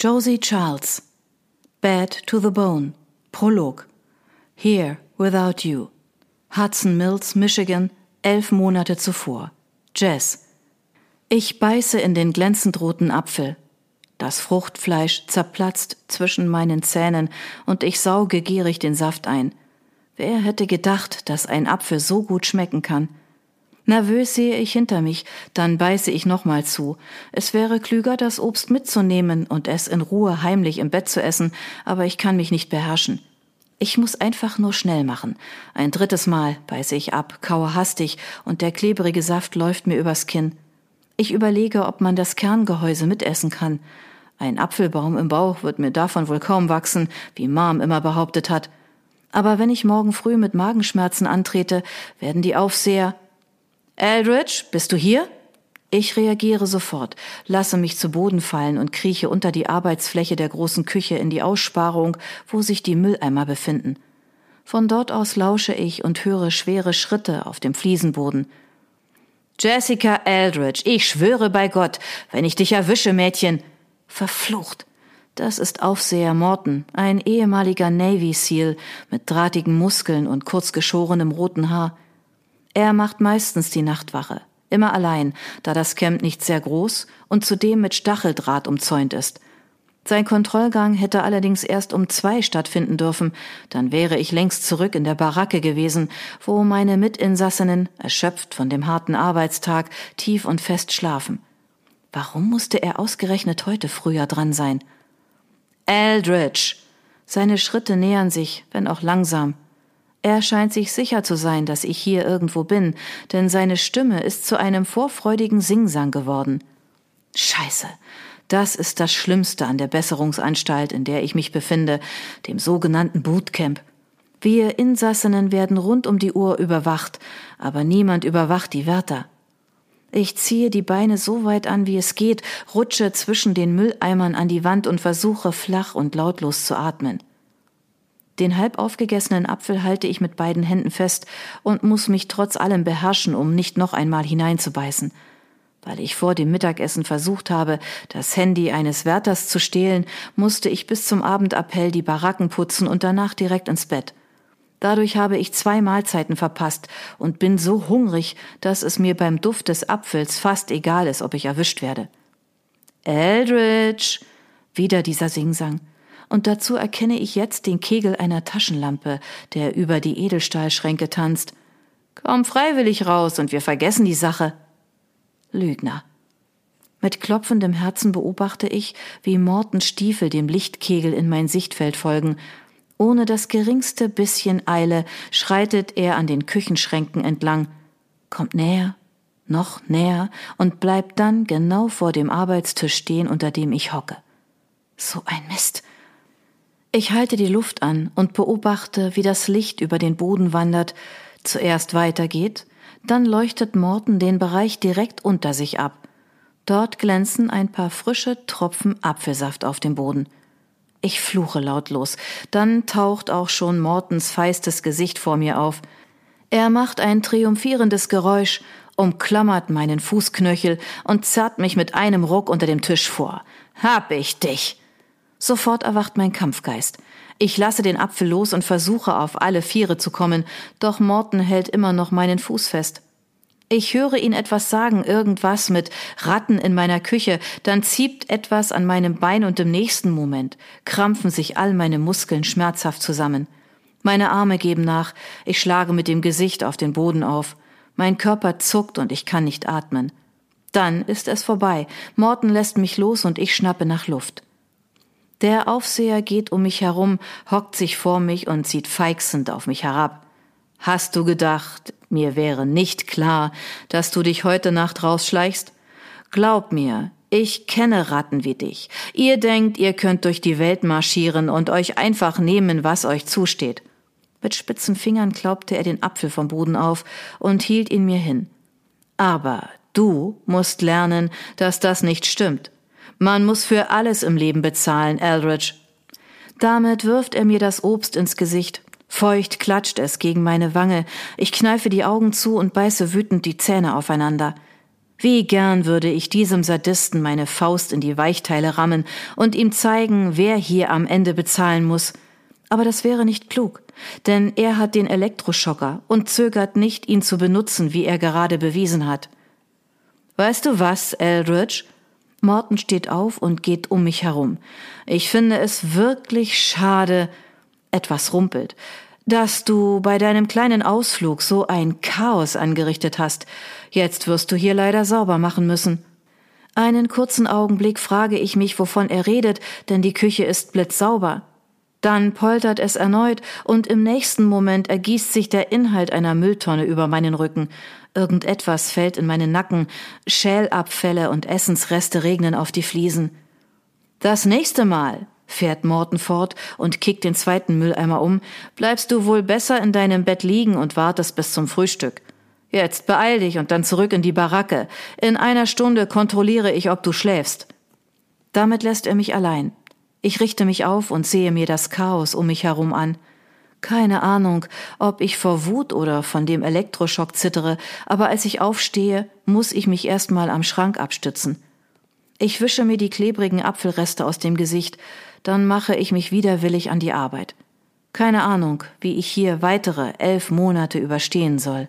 Josie Charles. Bad to the Bone. Prolog. Here, Without You. Hudson Mills, Michigan, elf Monate zuvor. Jess. Ich beiße in den glänzend roten Apfel. Das Fruchtfleisch zerplatzt zwischen meinen Zähnen und ich sauge gierig den Saft ein. Wer hätte gedacht, dass ein Apfel so gut schmecken kann? Nervös sehe ich hinter mich, dann beiße ich nochmal zu. Es wäre klüger, das Obst mitzunehmen und es in Ruhe heimlich im Bett zu essen, aber ich kann mich nicht beherrschen. Ich muss einfach nur schnell machen. Ein drittes Mal beiße ich ab, kaue hastig und der klebrige Saft läuft mir übers Kinn. Ich überlege, ob man das Kerngehäuse mitessen kann. Ein Apfelbaum im Bauch wird mir davon wohl kaum wachsen, wie Mom immer behauptet hat. Aber wenn ich morgen früh mit Magenschmerzen antrete, werden die Aufseher Eldridge, bist du hier? Ich reagiere sofort, lasse mich zu Boden fallen und krieche unter die Arbeitsfläche der großen Küche in die Aussparung, wo sich die Mülleimer befinden. Von dort aus lausche ich und höre schwere Schritte auf dem Fliesenboden. Jessica Eldridge, ich schwöre bei Gott, wenn ich dich erwische, Mädchen. Verflucht. Das ist Aufseher Morton, ein ehemaliger Navy SEAL mit drahtigen Muskeln und kurzgeschorenem roten Haar. Er macht meistens die Nachtwache, immer allein, da das Camp nicht sehr groß und zudem mit Stacheldraht umzäunt ist. Sein Kontrollgang hätte allerdings erst um zwei stattfinden dürfen, dann wäre ich längst zurück in der Baracke gewesen, wo meine Mitinsassinnen, erschöpft von dem harten Arbeitstag, tief und fest schlafen. Warum musste er ausgerechnet heute früher dran sein? Eldridge. Seine Schritte nähern sich, wenn auch langsam. Er scheint sich sicher zu sein, dass ich hier irgendwo bin, denn seine Stimme ist zu einem vorfreudigen Singsang geworden. Scheiße. Das ist das Schlimmste an der Besserungsanstalt, in der ich mich befinde, dem sogenannten Bootcamp. Wir Insassinnen werden rund um die Uhr überwacht, aber niemand überwacht die Wärter. Ich ziehe die Beine so weit an, wie es geht, rutsche zwischen den Mülleimern an die Wand und versuche flach und lautlos zu atmen. Den halb aufgegessenen Apfel halte ich mit beiden Händen fest und muss mich trotz allem beherrschen, um nicht noch einmal hineinzubeißen. Weil ich vor dem Mittagessen versucht habe, das Handy eines Wärters zu stehlen, musste ich bis zum Abendappell die Baracken putzen und danach direkt ins Bett. Dadurch habe ich zwei Mahlzeiten verpasst und bin so hungrig, dass es mir beim Duft des Apfels fast egal ist, ob ich erwischt werde. Eldridge! Wieder dieser Singsang. Und dazu erkenne ich jetzt den Kegel einer Taschenlampe, der über die Edelstahlschränke tanzt. Komm freiwillig raus und wir vergessen die Sache. Lügner. Mit klopfendem Herzen beobachte ich, wie Mortens Stiefel dem Lichtkegel in mein Sichtfeld folgen ohne das geringste bisschen Eile schreitet er an den Küchenschränken entlang, kommt näher, noch näher und bleibt dann genau vor dem Arbeitstisch stehen, unter dem ich hocke. So ein Mist. Ich halte die Luft an und beobachte, wie das Licht über den Boden wandert, zuerst weitergeht, dann leuchtet Morten den Bereich direkt unter sich ab. Dort glänzen ein paar frische Tropfen Apfelsaft auf dem Boden. Ich fluche lautlos. Dann taucht auch schon Mortens feistes Gesicht vor mir auf. Er macht ein triumphierendes Geräusch, umklammert meinen Fußknöchel und zerrt mich mit einem Ruck unter dem Tisch vor. Hab ich dich! Sofort erwacht mein Kampfgeist. Ich lasse den Apfel los und versuche auf alle Viere zu kommen, doch Morten hält immer noch meinen Fuß fest. Ich höre ihn etwas sagen, irgendwas mit Ratten in meiner Küche, dann zieht etwas an meinem Bein und im nächsten Moment krampfen sich all meine Muskeln schmerzhaft zusammen. Meine Arme geben nach, ich schlage mit dem Gesicht auf den Boden auf. Mein Körper zuckt und ich kann nicht atmen. Dann ist es vorbei. Morten lässt mich los und ich schnappe nach Luft. Der Aufseher geht um mich herum, hockt sich vor mich und sieht feixend auf mich herab. Hast du gedacht, mir wäre nicht klar, dass du dich heute Nacht rausschleichst? Glaub mir, ich kenne Ratten wie dich. Ihr denkt, ihr könnt durch die Welt marschieren und euch einfach nehmen, was euch zusteht. Mit spitzen Fingern klaubte er den Apfel vom Boden auf und hielt ihn mir hin. Aber du musst lernen, dass das nicht stimmt. Man muss für alles im Leben bezahlen, Eldridge. Damit wirft er mir das Obst ins Gesicht. Feucht klatscht es gegen meine Wange, ich kneife die Augen zu und beiße wütend die Zähne aufeinander. Wie gern würde ich diesem Sadisten meine Faust in die Weichteile rammen und ihm zeigen, wer hier am Ende bezahlen muss. Aber das wäre nicht klug, denn er hat den Elektroschocker und zögert nicht, ihn zu benutzen, wie er gerade bewiesen hat. Weißt du was, Eldridge? Morton steht auf und geht um mich herum. Ich finde es wirklich schade, etwas rumpelt, dass du bei deinem kleinen Ausflug so ein Chaos angerichtet hast. Jetzt wirst du hier leider sauber machen müssen. Einen kurzen Augenblick frage ich mich, wovon er redet, denn die Küche ist blitzsauber. Dann poltert es erneut und im nächsten Moment ergießt sich der Inhalt einer Mülltonne über meinen Rücken. Irgendetwas fällt in meinen Nacken, Schälabfälle und Essensreste regnen auf die Fliesen. Das nächste Mal, fährt Morten fort und kickt den zweiten Mülleimer um, bleibst du wohl besser in deinem Bett liegen und wartest bis zum Frühstück. Jetzt beeil dich und dann zurück in die Baracke. In einer Stunde kontrolliere ich, ob du schläfst. Damit lässt er mich allein. Ich richte mich auf und sehe mir das Chaos um mich herum an. Keine Ahnung, ob ich vor Wut oder von dem Elektroschock zittere, aber als ich aufstehe, muss ich mich erstmal am Schrank abstützen. Ich wische mir die klebrigen Apfelreste aus dem Gesicht, dann mache ich mich widerwillig an die Arbeit. Keine Ahnung, wie ich hier weitere elf Monate überstehen soll.